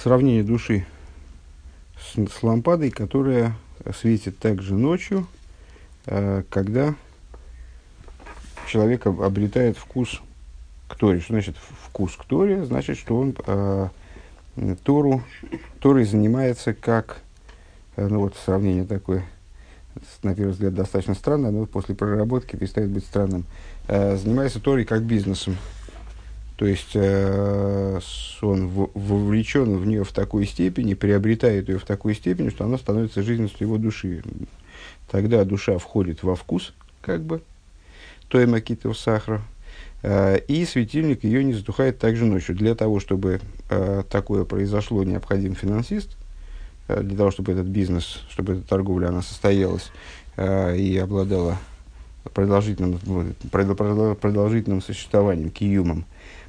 Сравнение души с, с лампадой, которая светит также ночью, э, когда человек обретает вкус к Торе. Что значит вкус к Торе? Значит, что он э, Тору, Торой занимается как, э, ну вот сравнение такое, на первый взгляд достаточно странное, но после проработки перестает быть странным. Э, занимается Торой как бизнесом. То есть э, он вовлечен в нее в такой степени, приобретает ее в такой степени, что она становится жизненностью его души. Тогда душа входит во вкус, как бы, той макитов сахара, э, и светильник ее не затухает также ночью. Для того, чтобы э, такое произошло, необходим финансист, для того, чтобы этот бизнес, чтобы эта торговля, она состоялась и обладала продолжительным, продолжительным существованием, киюмом.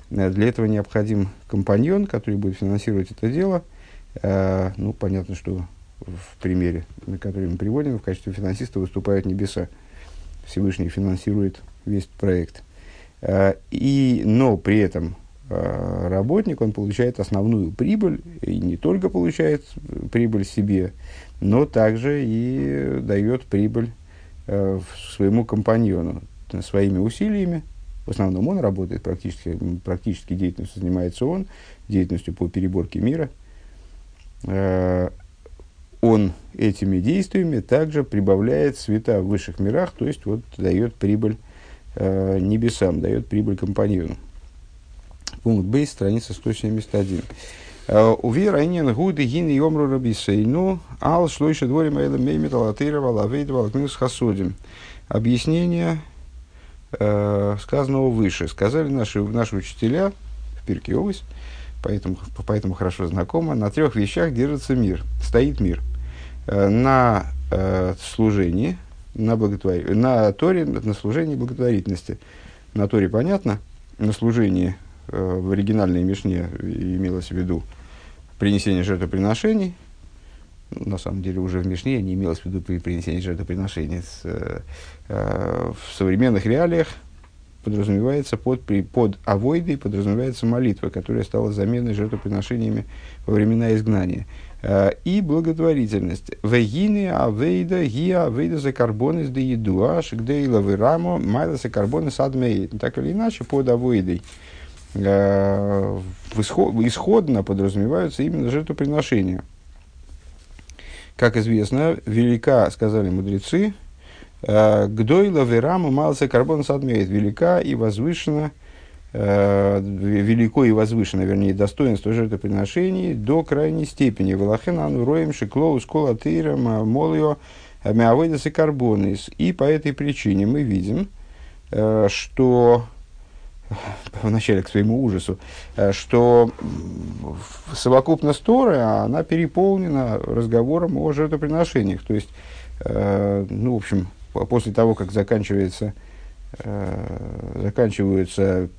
Для этого необходим компаньон, который будет финансировать это дело. Э, ну, понятно, что в примере, на который мы приводим, в качестве финансиста выступают небеса. Всевышний финансирует весь проект. Э, и, но при этом работник, он получает основную прибыль, и не только получает прибыль себе, но также и дает прибыль своему компаньону своими усилиями, в основном он работает, практически, практически деятельностью занимается он, деятельностью по переборке мира. Э, он этими действиями также прибавляет света в высших мирах, то есть вот дает прибыль э, небесам, дает прибыль компаньону. Пункт Б, страница 171. Э, Увер айнен гуды гин йомру рабисейну, ал шлойша дворим эйлем меймит алатырова лавейдва хасодим. Объяснение э, сказанного выше. Сказали наши, наши учителя в Пирке Овес, поэтому, поэтому хорошо знакомо, на трех вещах держится мир, стоит мир. Э, на э, служении, на, благотвор... на Торе, на служении благотворительности. На Торе понятно, на служении э, в оригинальной Мишне имелось в виду принесение жертвоприношений, на самом деле уже в Мишне не имелось в виду при принесении жертвоприношений. С, э, э, в современных реалиях подразумевается под, при, под авойдой подразумевается молитва, которая стала заменой жертвоприношениями во времена изгнания. Э, и благотворительность. Вегины авейда ги авейда за карбоны с деидуа шигдейла вирамо майла за карбоны садмей. Так или иначе, под авойдой э, исходно подразумеваются именно жертвоприношения. Как известно, велика, сказали мудрецы, э, Гдойла вераму мался карбон садмеет. Велика и возвышена, э, велико и возвышено, вернее, достоинство жертвоприношений до крайней степени. Валахенану роем шиклоу скола тырам молио мявойдасы карбонис. И по этой причине мы видим, э, что вначале к своему ужасу, э, что совокупность Торы, она переполнена разговором о жертвоприношениях. То есть, э, ну, в общем, после того, как заканчивается, э, заканчиваются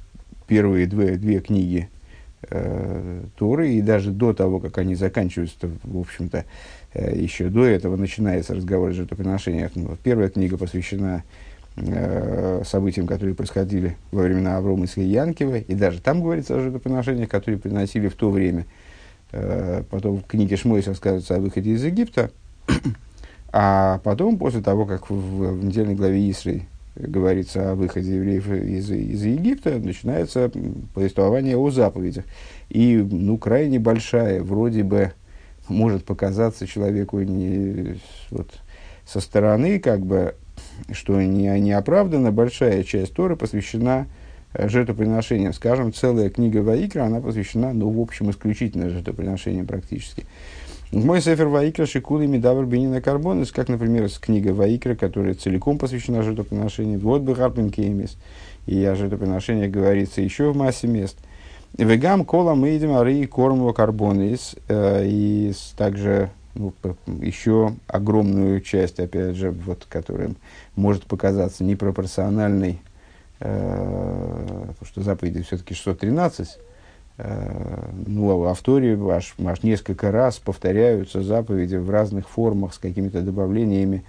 первые две, две книги Торы, и даже до того, как они заканчиваются, в общем-то, еще до этого начинается разговор о жертвоприношениях. Ну, первая книга посвящена э, событиям, которые происходили во времена Аврома и Янкива, и даже там говорится о жертвоприношениях, которые приносили в то время. Э, потом в книге Шмойс рассказывается о выходе из Египта, а потом, после того, как в, в недельной главе Исры говорится о выходе евреев из, из Египта, начинается повествование о заповедях. И, ну, крайне большая, вроде бы, может показаться человеку не, вот, со стороны, как бы, что не, не оправдана, большая часть Торы посвящена э, жертвоприношениям. Скажем, целая книга Ваикра, она посвящена, ну, в общем, исключительно жертвоприношениям практически. Мой сефер Ваикра Шикули Медавр Бенина Карбонес, как, например, книга Ваикра, которая целиком посвящена жертвоприношениям. Вот бы Харпин Кеймис. И о жертвоприношениях говорится еще в массе мест. Вегам кола мы идем ары корму карбонис. Э, и также ну, еще огромную часть, опять же, вот, которая может показаться непропорциональной, э, потому что заповеди все-таки 613, э, ну, а в Торе аж, аж несколько раз повторяются заповеди в разных формах, с какими-то добавлениями,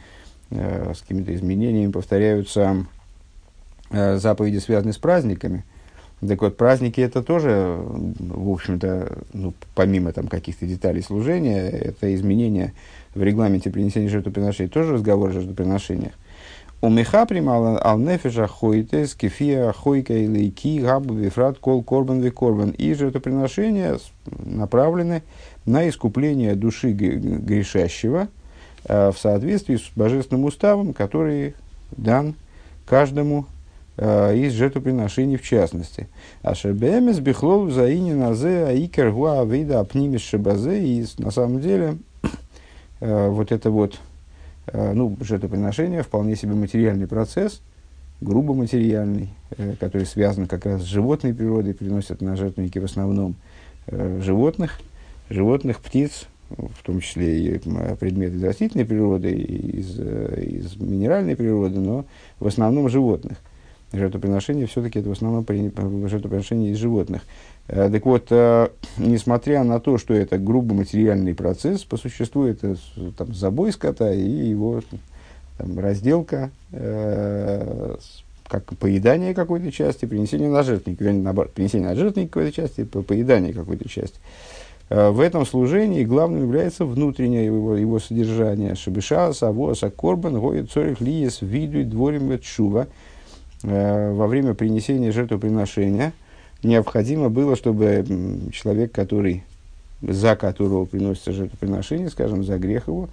э, с какими-то изменениями, повторяются э, заповеди, связанные с праздниками. Так вот, праздники это тоже, в общем-то, ну, помимо там каких-то деталей служения, это изменение в регламенте принесения жертвоприношений, тоже разговор о жертвоприношениях. У меха примала ал нефеша хойте, скифия хойка и лейки, габу вифрат, кол корбан ви корбан. И жертвоприношения направлены на искупление души грешащего э, в соответствии с божественным уставом, который дан каждому э, из жертвоприношений в частности. А шебемес бихлол заини назе аикер гуа вида апнимис шебазе. И на самом деле э, вот это вот э, ну, жертвоприношение вполне себе материальный процесс, грубо материальный, который связан как раз с животной природой, приносят на жертвенники в основном животных, животных, птиц, в том числе и предметы из растительной природы, и из, из минеральной природы, но в основном животных. Жертвоприношение все-таки это в основном жертвоприношение из животных. Э, так вот, э, несмотря на то, что это грубо материальный процесс, по существу это там, забой скота и его там, разделка, э, как поедание какой-то части, принесение на жертвенник, вернее, наоборот, принесение на жертвенник какой-то части, поедание какой-то части. Э, в этом служении главным является внутреннее его, его содержание. Шабиша, Савоса, Корбан, Гоя, Цорих, Лиес, Видуй, Дворим, Чува. Э, во время принесения жертвоприношения необходимо было, чтобы человек, который, за которого приносится жертвоприношение, скажем, за грех его,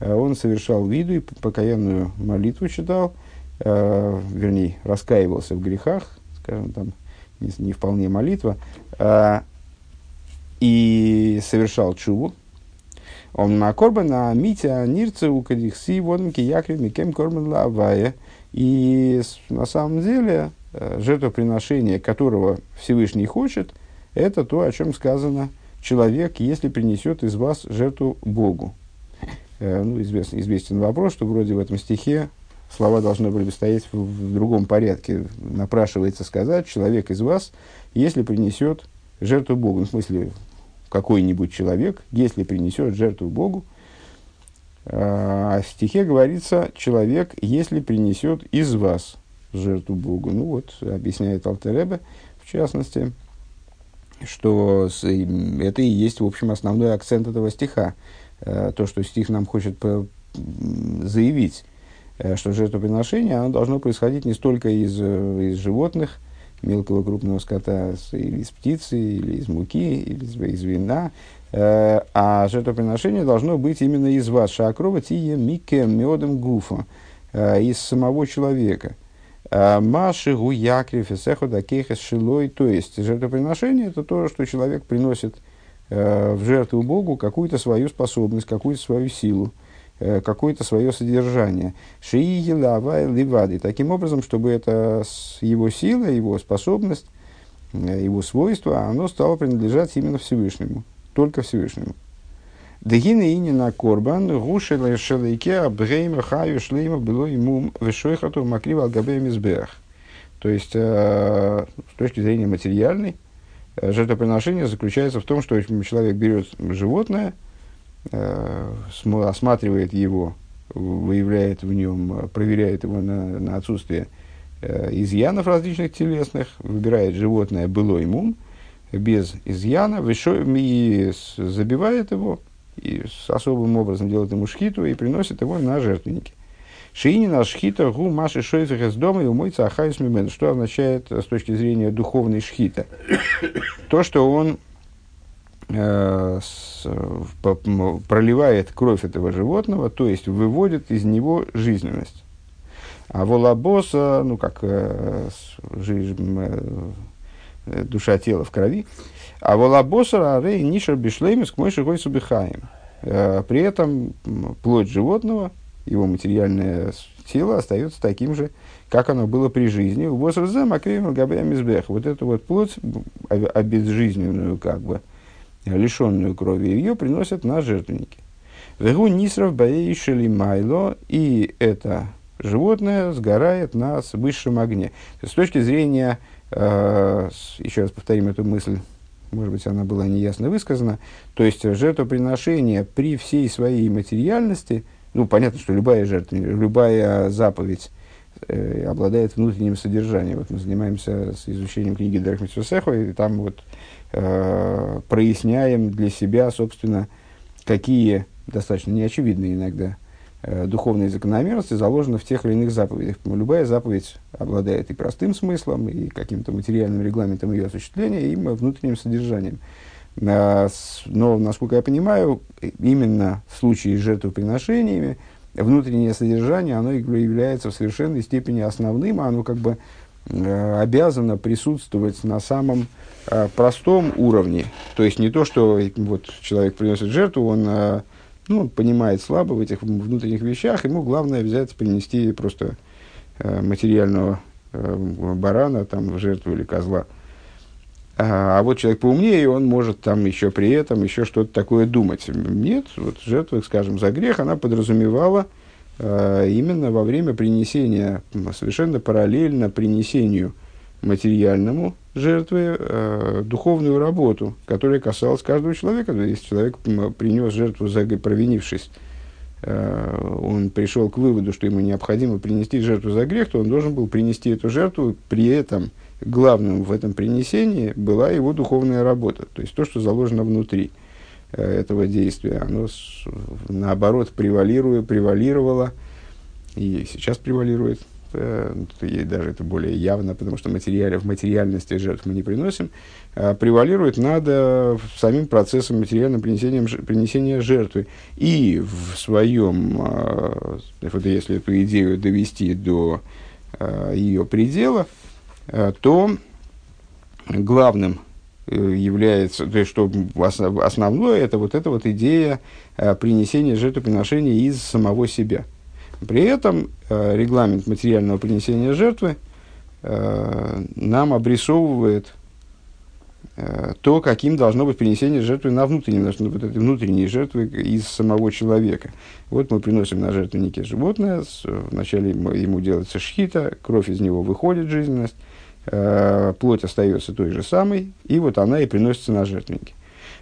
э, он совершал виду и покаянную молитву читал, вернее, раскаивался в грехах, скажем, там не, не вполне молитва, и совершал чуву, он на корбана митя нирца у кадихси воднки якри микем корбан лавая. И на самом деле жертвоприношение, которого Всевышний хочет, это то, о чем сказано человек, если принесет из вас жертву Богу. Э, ну, известен, известен вопрос, что вроде в этом стихе слова должны были стоять в, в другом порядке. Напрашивается сказать, человек из вас, если принесет жертву Богу, ну, в смысле, какой-нибудь человек, если принесет жертву Богу, а в стихе говорится человек, если принесет из вас жертву Богу. Ну вот, объясняет Алтеребе, в частности, что это и есть, в общем, основной акцент этого стиха. Э, то, что стих нам хочет заявить, э, что жертвоприношение оно должно происходить не столько из, э, из животных, мелкого крупного скота или из птицы, или из муки, или из, из вина. Э, а жертвоприношение должно быть именно из вас. Шакрова тие мике медом гуфа. Э, из самого человека. Э, Маши гуякриф эсехо дакехес шилой. То есть жертвоприношение это то, что человек приносит в жертву Богу какую-то свою способность, какую-то свою силу. Э, какое-то свое содержание. Шииги лавай ливады. Таким образом, чтобы это его сила, его способность, э, его свойство, оно стало принадлежать именно Всевышнему. Только Всевышнему. Дегина ини на корбан, гушела шелейке, абгейма хаю шлейма было ему вешойхату макрива алгабеем избех. То есть, э, с точки зрения материальной, жертвоприношение заключается в том, что человек берет животное – осматривает его, выявляет в нем, проверяет его на, на отсутствие э, изъянов различных телесных, выбирает животное было ему без изъяна, и забивает его, и с особым образом делает ему шхиту и приносит его на жертвенники. Шиинина шхита гу маши шойфих из дома и умойца ахайс мимен. Что означает с точки зрения духовной шхита? То, что он Э, проливает кровь этого животного, то есть выводит из него жизненность. А волобоса, ну как э, э, душа тела в крови, а волобоса арей ниша бишлеймис к мойши гой субихаем. При этом плоть животного, его материальное тело остается таким же, как оно было при жизни. У босса макрим Вот эту вот плоть обезжизненную, как бы, лишенную крови, ее приносят на жертвенники. Вегу нисров баишели майло, и это животное сгорает на высшем огне. С точки зрения, э, еще раз повторим эту мысль, может быть, она была неясно высказана, то есть жертвоприношение при всей своей материальности, ну, понятно, что любая жертва, любая заповедь э, обладает внутренним содержанием. Вот мы занимаемся с изучением книги Дерхмитсусехо, и там вот э, проясняем для себя, собственно, какие достаточно неочевидные иногда э, духовные закономерности заложены в тех или иных заповедях. Любая заповедь обладает и простым смыслом, и каким-то материальным регламентом ее осуществления, и внутренним содержанием. Но, насколько я понимаю, именно в случае с жертвоприношениями внутреннее содержание, оно является в совершенной степени основным, оно как бы э, обязано присутствовать на самом э, простом уровне. То есть не то, что вот, человек приносит жертву, он э, ну, понимает слабо в этих внутренних вещах, ему главное взять, принести просто материального барана там, в жертву или козла – а, а вот человек поумнее, он может там еще при этом еще что-то такое думать. Нет, вот жертва, скажем, за грех, она подразумевала именно во время принесения, совершенно параллельно принесению материальному жертвы э, духовную работу, которая касалась каждого человека. Если человек принес жертву, провинившись, э, он пришел к выводу, что ему необходимо принести жертву за грех, то он должен был принести эту жертву при этом – главным в этом принесении была его духовная работа, то есть то, что заложено внутри э, этого действия, оно наоборот превалирует, превалировало, и сейчас превалирует, э, и даже это более явно, потому что материали, в материальности жертв мы не приносим, э, превалирует над э, самим процессом материального принесения, принесения жертвы. И в своем, э, вот если эту идею довести до э, ее предела, Э, то главным э, является, то есть, что основное, это вот эта вот идея э, принесения жертвоприношения из самого себя. При этом регламент материального принесения жертвы нам обрисовывает то, каким должно быть принесение жертвы на внутреннем, вот этой внутренней жертвы из самого человека. Вот мы приносим на жертвеннике животное, вначале ему делается шхита, кровь из него выходит, жизненность, Э, плоть остается той же самой, и вот она и приносится на жертвенники.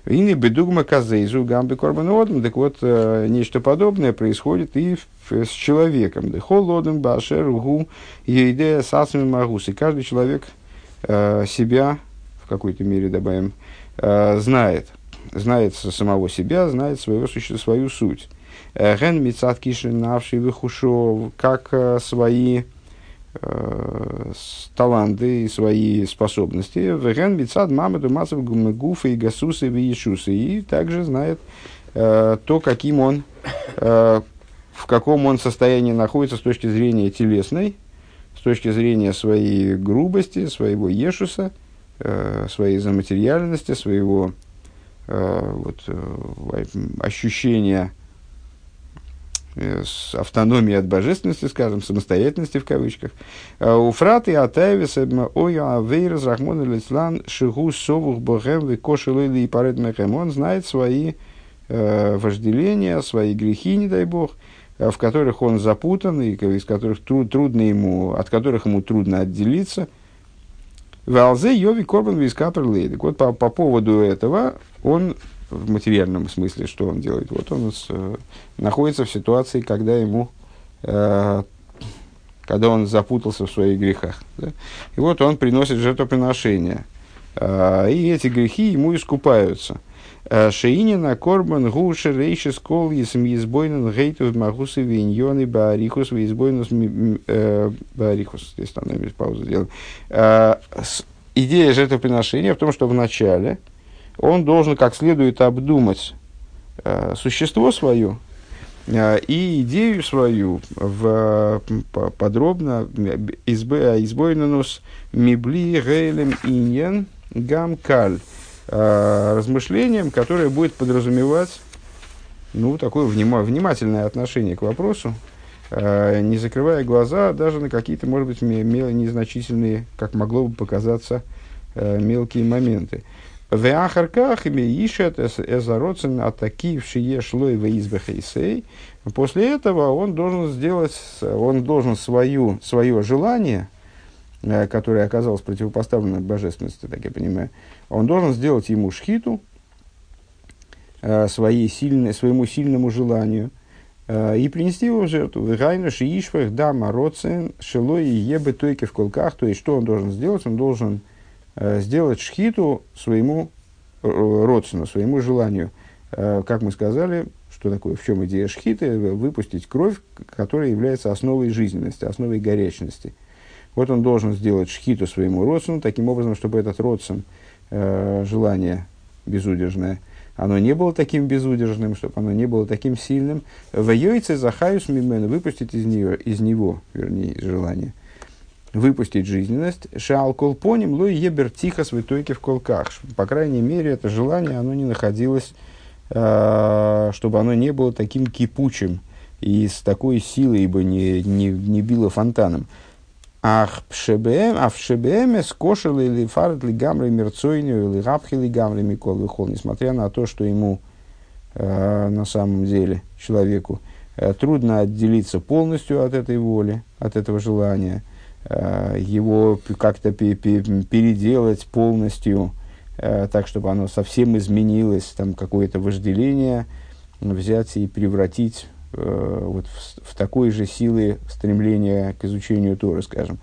И бедугма казейзу гамби корбан так вот, э, нечто подобное происходит и с человеком. Дехол одам башер гу идея сасами магус. И каждый человек э, себя, в какой-то мере добавим, знает. Знает самого себя, знает своего, свою суть. Ген мицат кишин навший выхушо, как свои э, таланты и свои способности. Веген бицад мамаду масов гуфа и гасуса и Иисуса. И также знает э, то, каким он, э, в каком он состоянии находится с точки зрения телесной, с точки зрения своей грубости, своего ешуса, э, своей заматериальности, своего вот, э, ощущения с автономией от божественности, скажем, самостоятельности в кавычках. Э, у фраты атаевис оя авейрас рахмон лислан шигу совух богем викошелыли и паред мехем. Он знает свои э, вожделения, свои грехи, не дай бог, э, в которых он запутан, и из которых труд, трудно ему, от которых ему трудно отделиться. Валзе Йови Корбан Вискапер Лейдик. Вот по, по поводу этого он в материальном смысле, что он делает. Вот он э, находится в ситуации, когда ему, э, когда он запутался в своих грехах. Да? И вот он приносит жертвоприношение. Э, и эти грехи ему искупаются. Э, Шеинина корбан гуша рейши скол есм гейтов магусы виньоны баарихус визбойнус э, баарихус. Здесь там, паузу сделаем. Э, идея жертвоприношения в том, что в начале – он должен как следует обдумать э, существо свое э, и идею свою в, по, подробно избойнанус мибли гейлем иньен гамкаль э, размышлением, которое будет подразумевать ну, такое внима, внимательное отношение к вопросу, э, не закрывая глаза даже на какие-то, может быть, незначительные, как могло бы показаться, э, мелкие моменты. Веахарках ими ишет эзароцен атаки в шие шлой в После этого он должен сделать, он должен свою, свое желание, э, которое оказалось противопоставлено божественности, так я понимаю, он должен сделать ему шхиту, э, своей сильной, своему сильному желанию, и принести его в жертву. Гайну шиишвах дама роцен шилой и ебы тойки в колках. То есть, что он должен сделать? Он должен сделать шхиту своему родственну, своему желанию. Как мы сказали, что такое, в чем идея шхиты? Выпустить кровь, которая является основой жизненности, основой горячности. Вот он должен сделать шхиту своему родственну, таким образом, чтобы этот родствен, э, желание безудержное, оно не было таким безудержным, чтобы оно не было таким сильным. В йойце захаюс мимен, выпустить из, нее, из него, вернее, из желания, выпустить жизненность. Шаал колпоним лой ебер тихо святойки в колках. По крайней мере, это желание, оно не находилось, э, чтобы оно не было таким кипучим и с такой силой, ибо не, не, не било фонтаном. Ах, пшебеем, а в шебееме скошил или фарт ли гамры мерцойню, или рабхи ли гамры микол выхол, несмотря на то, что ему э, на самом деле, человеку, э, трудно отделиться полностью от этой воли, от этого желания, его как-то пе пе переделать полностью, э, так, чтобы оно совсем изменилось, там какое-то вожделение взять и превратить э, вот в, в такой же силы стремления к изучению Торы, скажем.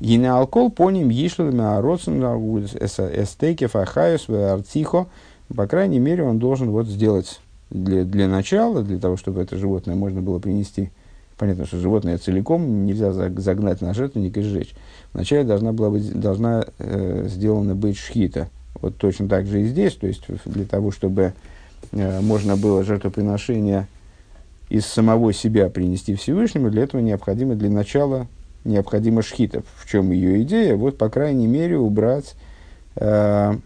И на алкоголь по ним ешлами ароцен эстейкев ахайус артихо. По крайней мере, он должен вот сделать для, для начала, для того, чтобы это животное можно было принести. Понятно, что животное целиком нельзя загнать на жертвенник и сжечь. Вначале должна, была быть, должна э, сделана быть шхита. Вот точно так же и здесь. То есть для того, чтобы э, можно было жертвоприношение из самого себя принести Всевышнему, для этого необходимо для начала необходимо шхита. В чем ее идея? Вот, по крайней мере, убрать, э,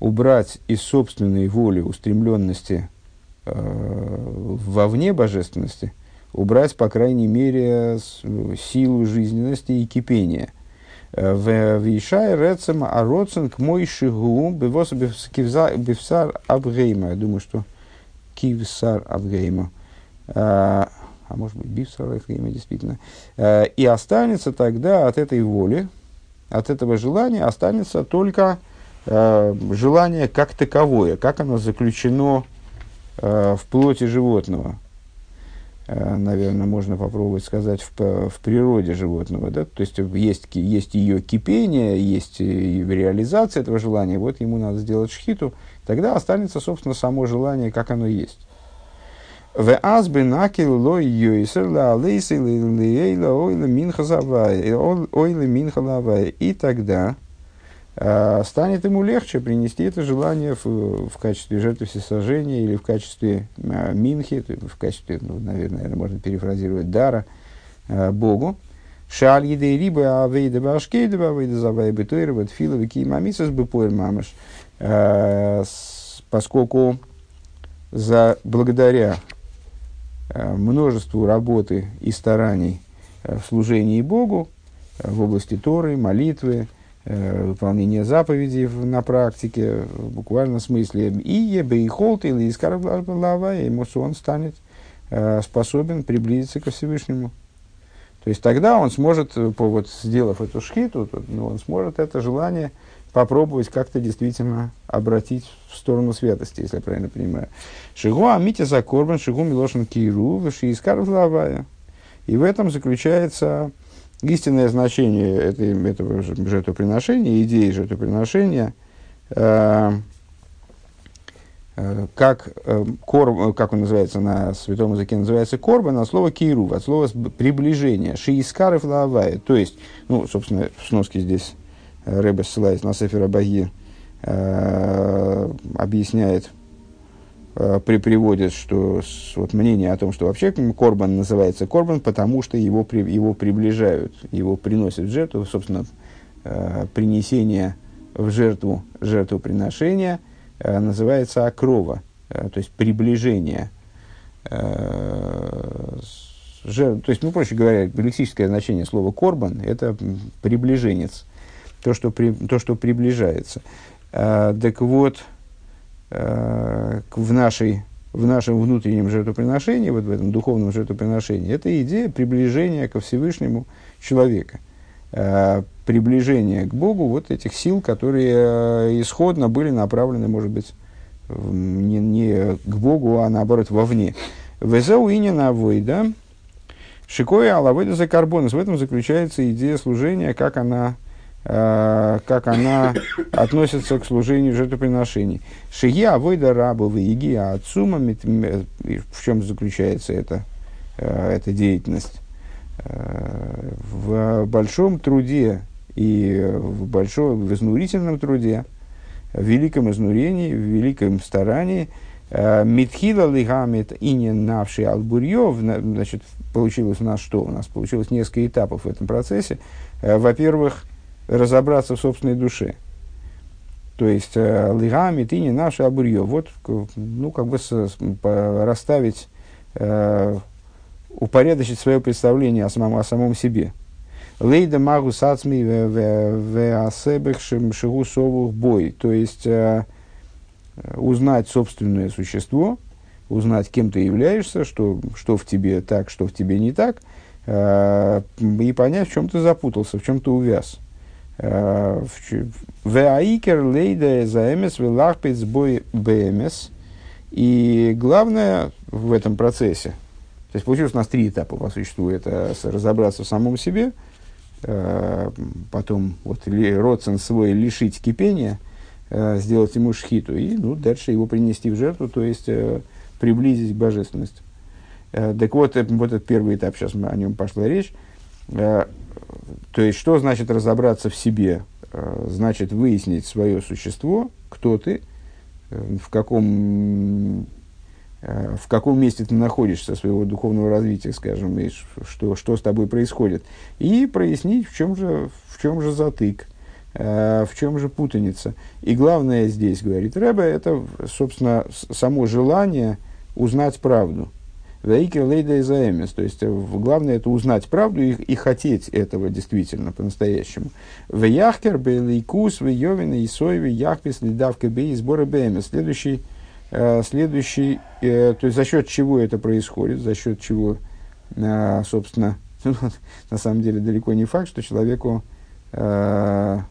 убрать из собственной воли, устремленности вовне божественности, убрать, по крайней мере, силу жизненности и кипения. Э, в Вишай Рецем Ароцен к мой шигу бевсар абгейма. Я думаю, что Кивсар Авгейма. А, а может быть, Бивсар Авгейма, действительно. И останется тогда от этой воли, от этого желания, останется только желание как таковое, как оно заключено в плоти животного. Наверное, можно попробовать сказать в, в природе животного. Да? То есть есть, есть ее кипение, есть реализация этого желания. Вот ему надо сделать шхиту, тогда останется, собственно, само желание, как оно есть. В азбы накил ло йойсер ла алейсы лейла ойла минха завай, ойла минха лавай. И тогда э, станет ему легче принести это желание в, в качестве жертвы всесожжения или в качестве э, минхи, в качестве, ну, наверное, можно перефразировать, дара э, Богу. Шаль еды рибы авейда башкейда авейда завай бетуэр вот филовы кимамисас бепуэр мамаш. Поскольку за, благодаря множеству работы и стараний в служении Богу в области Торы, молитвы, выполнения заповедей на практике, в буквальном смысле. И ебе и холт или искар лава, и он станет способен приблизиться ко Всевышнему. То есть тогда он сможет, по, вот, сделав эту шхиту, ну, он сможет это желание попробовать как-то действительно обратить в сторону святости, если я правильно понимаю. Шигу амити за корбан, шигу милошин киру, вишиискар лавая. И в этом заключается истинное значение этой, этого жертвоприношения, идеи жертвоприношения, э, э, как, э, кор, как он называется на святом языке, называется корбан, а слово киру, от слова приближение, шиискаров лавая. То есть, ну, собственно, в сноске здесь Рэбе ссылаясь на Сефера Баги, э, объясняет, э, при, приводит, что вот мнение о том, что вообще Корбан называется Корбан, потому что его, его приближают, его приносят в жертву, собственно, э, принесение в жертву, жертвоприношения называется окрова, то есть приближение. Жертв, то есть, ну, проще говоря, лексическое значение слова «корбан» – это приближенец – то, что, при, то, что приближается. Так вот, а, в, нашей, в нашем внутреннем жертвоприношении, вот в этом духовном жертвоприношении, это идея приближения ко Всевышнему человека. А, приближение к Богу вот этих сил, которые а, исходно были направлены, может быть, не, не к Богу, а наоборот вовне. Везеу инина авойда, шикоя алавойда за карбонус. В этом заключается идея служения, как она Э, как она относится к служению жертвоприношений. Шия авойда рабовы еги отцума, в чем заключается эта, э, эта деятельность? Э, в большом труде и в большом, в изнурительном труде, в великом изнурении, в великом старании, Митхила лигамит и не навший албурьев, значит, получилось у нас что? У нас получилось несколько этапов в этом процессе. Во-первых, разобраться в собственной душе. То есть, э, лигами ты не наше абурье. Вот, ну, как бы с, по, расставить, э, упорядочить свое представление о самом, о самом себе. Лейда магу сацми в асебех шигу совух бой. То есть, э, узнать собственное существо, узнать, кем ты являешься, что, что в тебе так, что в тебе не так, э, и понять, в чем ты запутался, в чем ты увяз. Веаикер лейда заэмес велахпец бой бэмес. И главное в этом процессе, то есть получилось у нас три этапа по существу, это разобраться в самом себе, э, потом вот родствен свой лишить кипения, э, сделать ему шхиту, и ну, дальше его принести в жертву, то есть э, приблизить к божественности. Так вот, вот этот первый этап, сейчас о нем пошла речь. То есть, что значит разобраться в себе? Э, значит выяснить свое существо, кто ты, э, в каком, э, в каком месте ты находишься своего духовного развития, скажем, и что, что с тобой происходит. И прояснить, в чем же, в чем же затык, в чем же путаница. И главное здесь, говорит Рэбе, это, собственно, само желание узнать правду – Вейкер лейда изаэмис. То есть, э, главное это узнать правду и, и хотеть этого действительно, по-настоящему. Веяхкер, бейлейкус, вейовин, и соеви, яхпис, лидавка, бей, сбора бэмис. Следующий, э, следующий э, то есть, за счет чего это происходит, за счет чего, собственно, на самом деле далеко не факт, что человеку, ну,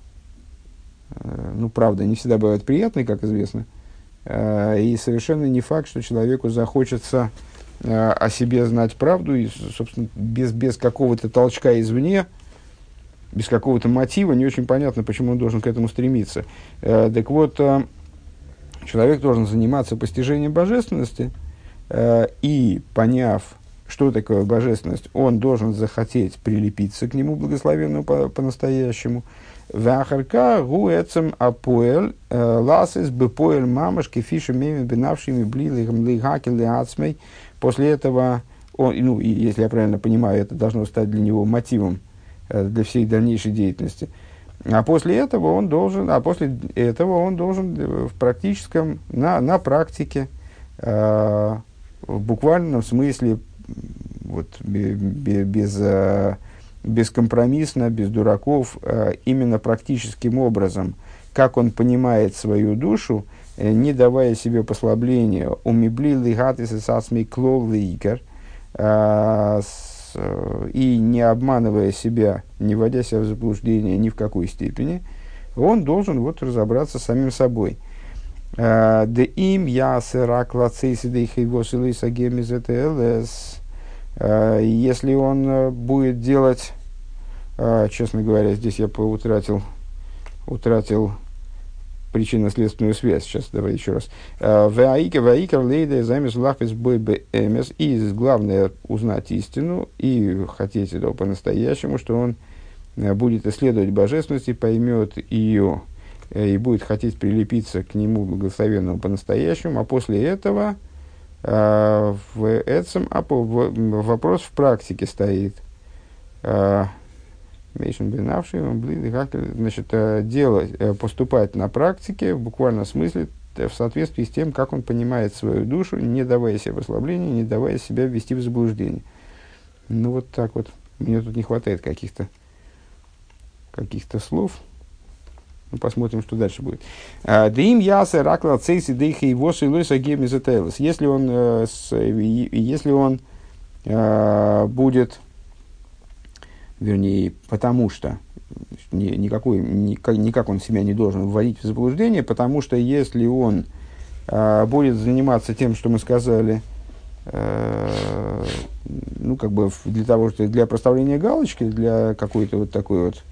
правда, не всегда бывает приятной, как известно, и совершенно не факт, что человеку захочется о себе знать правду, и, собственно, без, без какого-то толчка извне, без какого-то мотива, не очень понятно, почему он должен к этому стремиться. Э, так вот, э, человек должен заниматься постижением божественности, и, поняв, что такое божественность, он должен захотеть прилепиться к нему благословенному по- по-настоящему. Вахарка гуэцем апоэль ласис бепоэль мамаш кефиши меми бенавшими блилихам лихаки лиацмей После этого, он, ну, если я правильно понимаю, это должно стать для него мотивом э, для всей дальнейшей деятельности. А после этого он должен, а после этого он должен э, в практическом, на, на практике, э, в буквальном смысле, вот, без, э, бескомпромиссно, без дураков, э, именно практическим образом, как он понимает свою душу, не давая себе послабления, умебли лигатис и сасми клол ликер, э, и не обманывая себя, не вводя себя в заблуждение ни в какой степени, он должен вот разобраться с самим собой. Э, де им я сырак лацейси де хейвосилиса гемиз Если он будет делать, честно говоря, здесь я утратил, утратил причинно-следственную связь. Сейчас давай еще раз. Э, ваика, лейда, замес, лахпес, бой, эмес. И главное узнать истину и хотеть этого по-настоящему, что он э, будет исследовать божественность и поймет ее э, и будет хотеть прилепиться к нему благословенному по-настоящему, а после этого в этом вопрос в практике стоит. Мейшин Бенавший, значит, э, делать, э, поступать на практике в буквальном смысле э, в соответствии с тем, как он понимает свою душу, не давая себе послабления, не давая себя ввести в заблуждение. Ну, вот так вот. Мне тут не хватает каких-то каких-то слов. Ну, посмотрим, что дальше будет. Дим ясе ракла цейси дейхи и воши лойса Если он, если он будет вернее, потому что ни, никакой, никак, никак он себя не должен вводить в заблуждение, потому что если он э, будет заниматься тем, что мы сказали, э, ну, как бы для того, что для проставления галочки, для какой-то вот такой вот,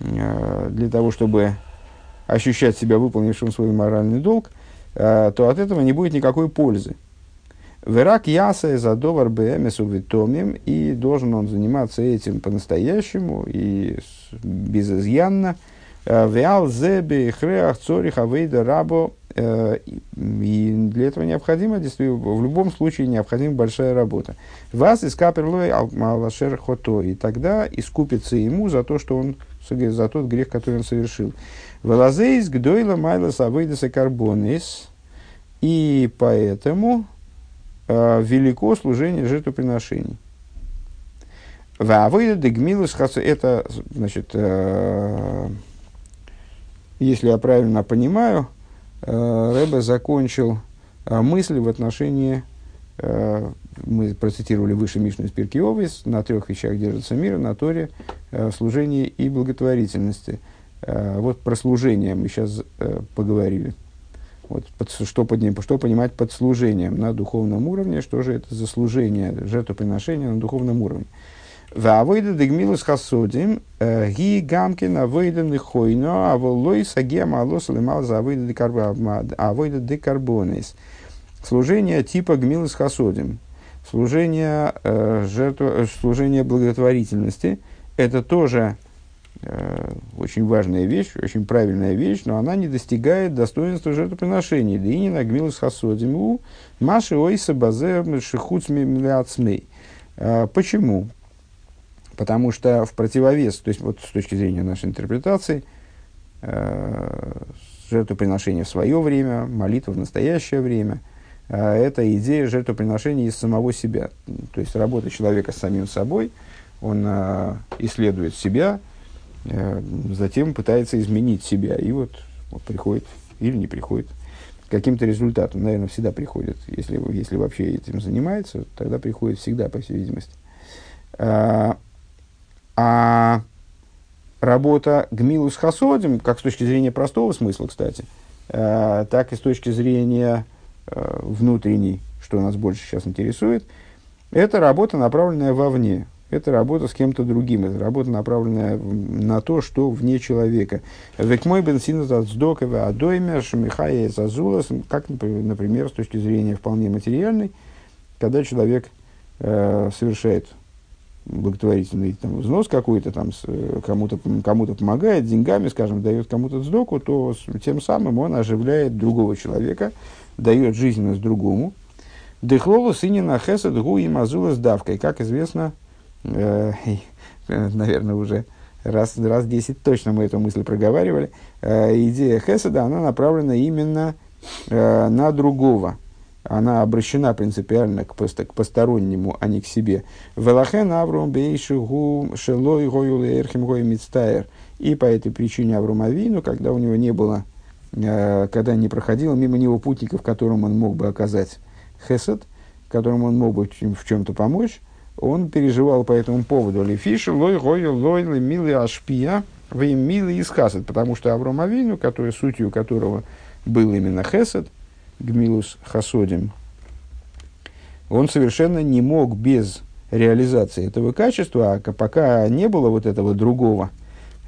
э, для того, чтобы ощущать себя выполнившим свой моральный долг, э, то от этого не будет никакой пользы. Верак яса за довар бмсу витомим, и должен он заниматься этим по-настоящему и безызъянно. Э, Виал зеби хреах цорих авейда рабо. Э, и для этого необходимо, в любом случае, необходима большая работа. Вас из каперлой алашер хото. И тогда искупится ему за то, что он, за тот грех, который он совершил. Велазейс гдойла майлас авейдаса карбонис. И поэтому велико служение жертвоприношений. Вавыда дегмилус это, значит, э, если я правильно понимаю, э, Рэбе закончил э, мысль в отношении, э, мы процитировали выше Мишну из Пиркиовис, на трех вещах держится мир, на Торе, э, служении и благотворительности. Э, вот про служение мы сейчас э, поговорили. Вот, под, что, под, что понимать под служением на духовном уровне, что же это за служение, жертвоприношение на духовном уровне. Вавойда дегмилус хасодим, э, ги гамкин авойда нихойно, аволой сагем алос лемал за авойда декарбонис. Служение типа гмилус хасодим, служение, э, жертва, служение благотворительности, это тоже Э, очень важная вещь, очень правильная вещь, но она не достигает достоинства жертвоприношений. Да и не нагмилась хасодиму, маши ойса базе шихуцми мляцмей. Э, почему? Потому что в противовес, то есть вот с точки зрения нашей интерпретации, э, жертвоприношение в свое время, молитва в настоящее время, это идея жертвоприношения из самого себя. То есть работа человека с самим собой, он исследует себя, Э, затем пытается изменить себя. И вот, вот приходит или не приходит каким-то результатам. Наверное, всегда приходит. Если, если вообще этим занимается, тогда приходит всегда, по всей видимости. А, а работа Гмилус Хасодим, как с точки зрения простого смысла, кстати, а, так и с точки зрения а, внутренней, что нас больше сейчас интересует, это работа, направленная вовне, это работа с кем-то другим, это работа, направленная на то, что вне человека. Век мой бенсин сдоковый адоймер шамихая зазулас, как, например, с точки зрения вполне материальной, когда человек э, совершает благотворительный там, взнос какой-то, там, э, кому-то, кому-то помогает деньгами, скажем, дает кому-то сдоку, то тем самым он оживляет другого человека, дает жизненность другому. Дыхлолу сынина хесед гу и мазула с давкой. Как известно, Э, наверное, уже раз, раз десять точно мы эту мысль проговаривали, э, идея Хеседа, она направлена именно э, на другого. Она обращена принципиально к, пост, к постороннему, а не к себе. Велахен Авром Бейшигу Шелой Гою Эрхим Гой Мицтайр. И по этой причине Авром Авину, когда у него не было, когда не проходило мимо него путников, которым он мог бы оказать Хесед, которым он мог бы в чем-то помочь, он переживал по этому поводу. Лефиши, лой, гой, лой, милый ашпия, вы милый хасад, потому что Авром Авину, который, сутью которого был именно хесед, гмилус хасодим, он совершенно не мог без реализации этого качества, а пока не было вот этого другого,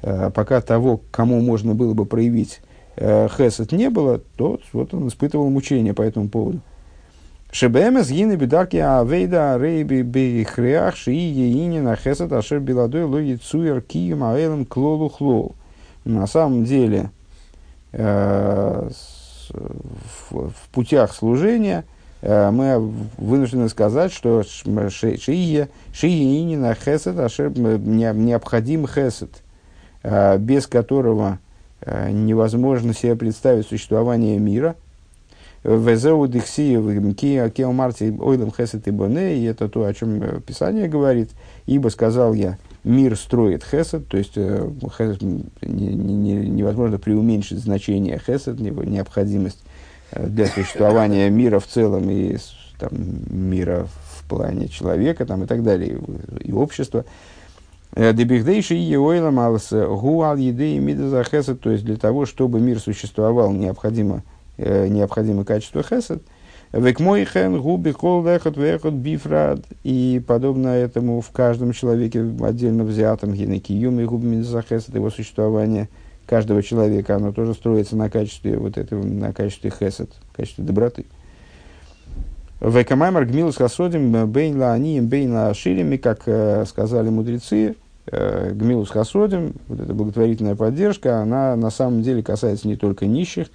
э, пока того, кому можно было бы проявить э, хесед не было, то вот он испытывал мучения по этому поводу. Шебемес гины бедарки авейда рейби бихреах шии еини на хесед ашер биладой ло яцуер кием аэлем клолу хлол. На самом деле, э, в, в путях служения э, мы вынуждены сказать, что шие шиини на хесед ашер необходим хесед, э, без которого невозможно себе представить существование мира – Везеу дихси кео марти ойлем хесет и боне, и это то, о чем э, Писание говорит. Ибо сказал я, мир строит хесед, то есть э, хесед, не, не, невозможно преуменьшить значение хесед, необходимость э, для существования мира в целом и там, мира в плане человека там, и так далее, и, общества. Дебихдейши и ойла малса гуал еды и мидаза хесед, то есть для того, чтобы мир существовал, необходимо э, необходимое качество хесед. Векмойхен, губи, кол, вехот, вехот, бифрад. И подобно этому в каждом человеке отдельно взятом, генекиюм и губмин захесет, его существование каждого человека, оно тоже строится на качестве вот этого, на качестве хесед, качестве доброты. Векамаймар гмилус хасодим бейнла анием бейнла аширими, как э, сказали мудрецы, э, гмилус хасодим, вот эта благотворительная поддержка, она на самом деле касается не только нищих,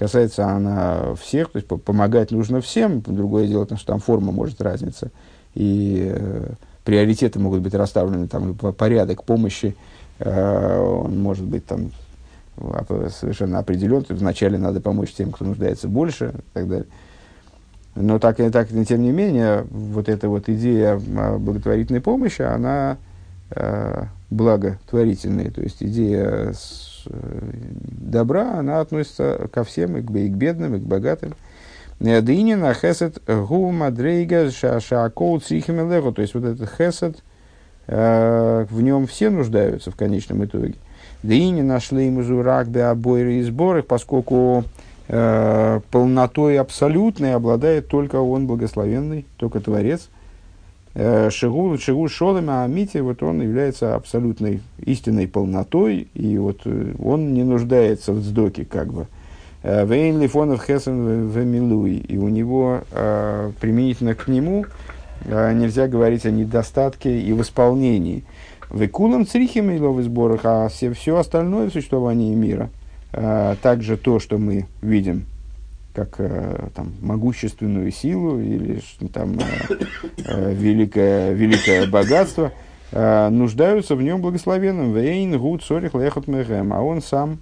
касается она всех, то есть помогать нужно всем. Другое дело, что там форма может разниться, и э, приоритеты могут быть расставлены, там, порядок помощи, э, он может быть там совершенно определен. Вначале надо помочь тем, кто нуждается больше, и так далее. Но так и так, тем не менее, вот эта вот идея благотворительной помощи, она э, благотворительная, то есть идея с, Э, добра, она относится ко всем, и к, и к бедным, и к богатым. Дынина хесед гу мадрейга шаакоу цихимелеху. То есть вот этот хесед, э, в нем все нуждаются в конечном итоге. Дыни нашли ему зурак обойры и сборах, поскольку э, полнотой абсолютной обладает только он благословенный, только Творец – Э, Шигу, Шигу Шолем Амити, вот он является абсолютной истинной полнотой, и вот э, он не нуждается в сдоке, как бы. Э, Вейн Лифонов Хесен Вемилуи, и у него применительно к нему нельзя говорить о недостатке и восполнении. Векулам црихим и в сборах, а все, все остальное в существовании мира, также то, что мы видим как э, там, могущественную силу или там, э, э, великое, великое богатство, нуждаются в нем благословенным. Вейн, гуд, сорих, лехот, мехем. А он сам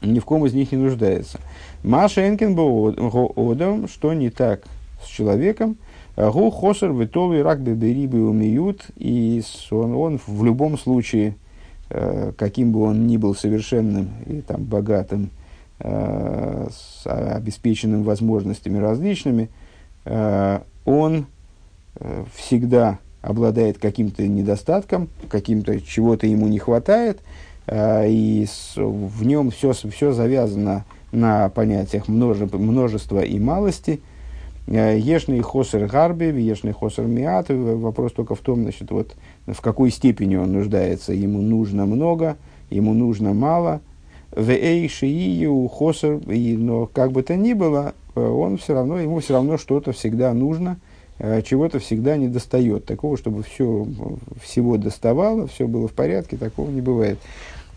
ни в ком из них не нуждается. Маша Энкин одам, что не так с человеком, Гу хосер витол и рак беберибы умеют, и он, он в любом случае, каким бы он ни был совершенным и там, богатым, с обеспеченными возможностями различными, э, он э, всегда обладает каким-то недостатком, каким-то чего-то ему не хватает, и в нем все, все завязано на понятиях множества и малости. Ешный хосер гарби, ешный хосер миат. Вопрос только в том, значит, вот, в какой степени он нуждается. Ему нужно много, ему нужно мало – в хосер, но как бы то ни было, э, он все равно, ему все равно что-то всегда нужно, э, чего-то всегда не достает. Такого, чтобы все, всего доставало, все было в порядке, такого не бывает.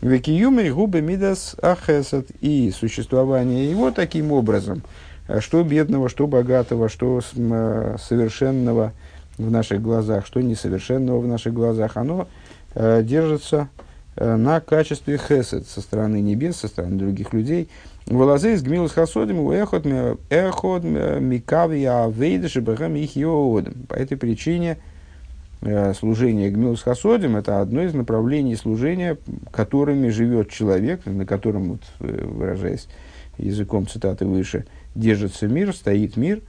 Векиюмей губы мидас ахесат и существование его таким образом, э, что бедного, что богатого, что совершенного в наших глазах, что несовершенного в наших глазах, оно держится Э, на качестве хесед со стороны небес, со стороны других людей. Волозе из гмилус хасодим эхот эхот микавия вейдаши бэхэм их йодом. По этой причине э, служение гмилус хасодим это одно из направлений служения, которыми живет человек, на котором, вот, э, выражаясь языком цитаты выше, держится мир, стоит мир.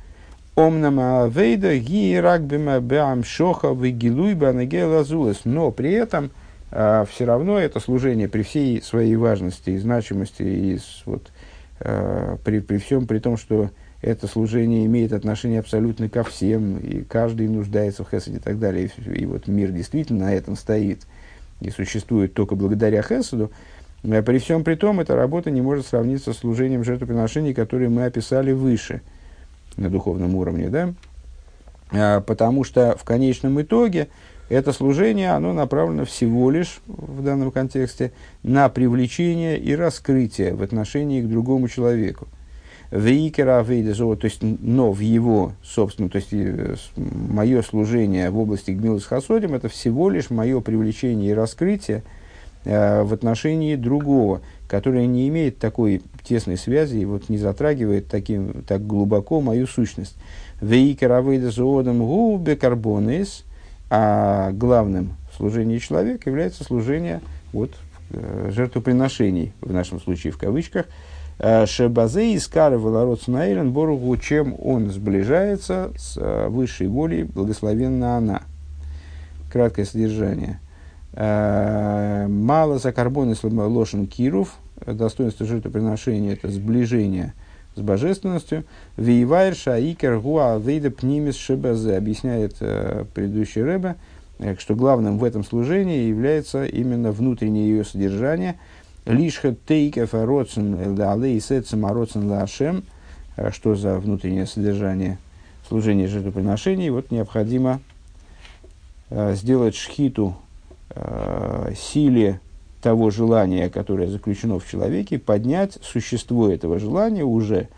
Омнама вейда ги ракбима бэам шоха вигилуй банагела Но при этом – все равно это служение при всей своей важности и значимости, и вот, э, при, при всем при том, что это служение имеет отношение абсолютно ко всем, и каждый нуждается в хесаде и так далее. И, и вот мир действительно на этом стоит и существует только благодаря хесаду. А при всем при том, эта работа не может сравниться с служением жертвоприношений, которые мы описали выше на духовном уровне, да? А, потому что в конечном итоге это служение, оно направлено всего лишь в данном контексте на привлечение и раскрытие в отношении к другому человеку. Вейкера то есть, но в его собственном, то есть, э, мое служение в области Гмилус Хасодим, это всего лишь мое привлечение и раскрытие э, в отношении другого, которое не имеет такой тесной связи и вот не затрагивает таким, так глубоко мою сущность. Вейкера Вейда Зоодом Губе Карбонес – а главным в служении человека является служение вот, э, жертвоприношений, в нашем случае в кавычках, э, Шебазе искары Валарот Сунаилен Боругу, чем он сближается с э, высшей волей, благословенна она. Краткое содержание. Мало за карбоны лошен киров, достоинство жертвоприношения – это сближение с божественностью. Виевайр шаикер гуа вейда пнимис шебазе, объясняет э, предыдущий Рэбе, э, что главным в этом служении является именно внутреннее ее содержание. Лишха тейкев ароцен алей сетсем ароцен лашем, э, что за внутреннее содержание служения жертвоприношений, вот необходимо э, сделать шхиту э, силе того желания, которое заключено в человеке, поднять существо этого желания уже,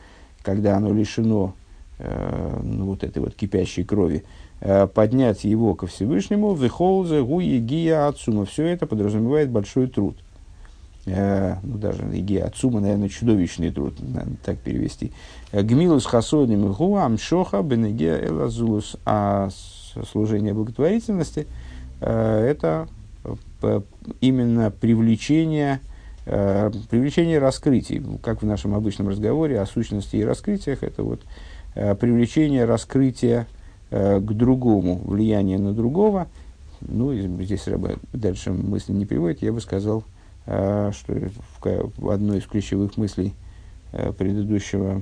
когда оно лишено э, ну, вот этой вот кипящей крови, э, поднять его ко Всевышнему, вихолзе, гуи, гия, отцума. Все это подразумевает большой труд. Э, ну, даже гия, отцума, наверное, чудовищный труд, надо так перевести. Э, Гмилус хасодим гуа, амшоха, бенегия, элазулус. А служение благотворительности э, – это именно привлечение, э, привлечение раскрытий, как в нашем обычном разговоре о сущности и раскрытиях, это вот э, привлечение раскрытия э, к другому, влияние на другого. Ну, здесь дальше мысли не приводит, я бы сказал, что в одной из ключевых мыслей предыдущего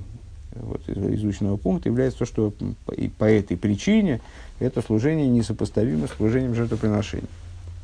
вот, изученного пункта является то, что и по этой причине это служение несопоставимо с служением жертвоприношения.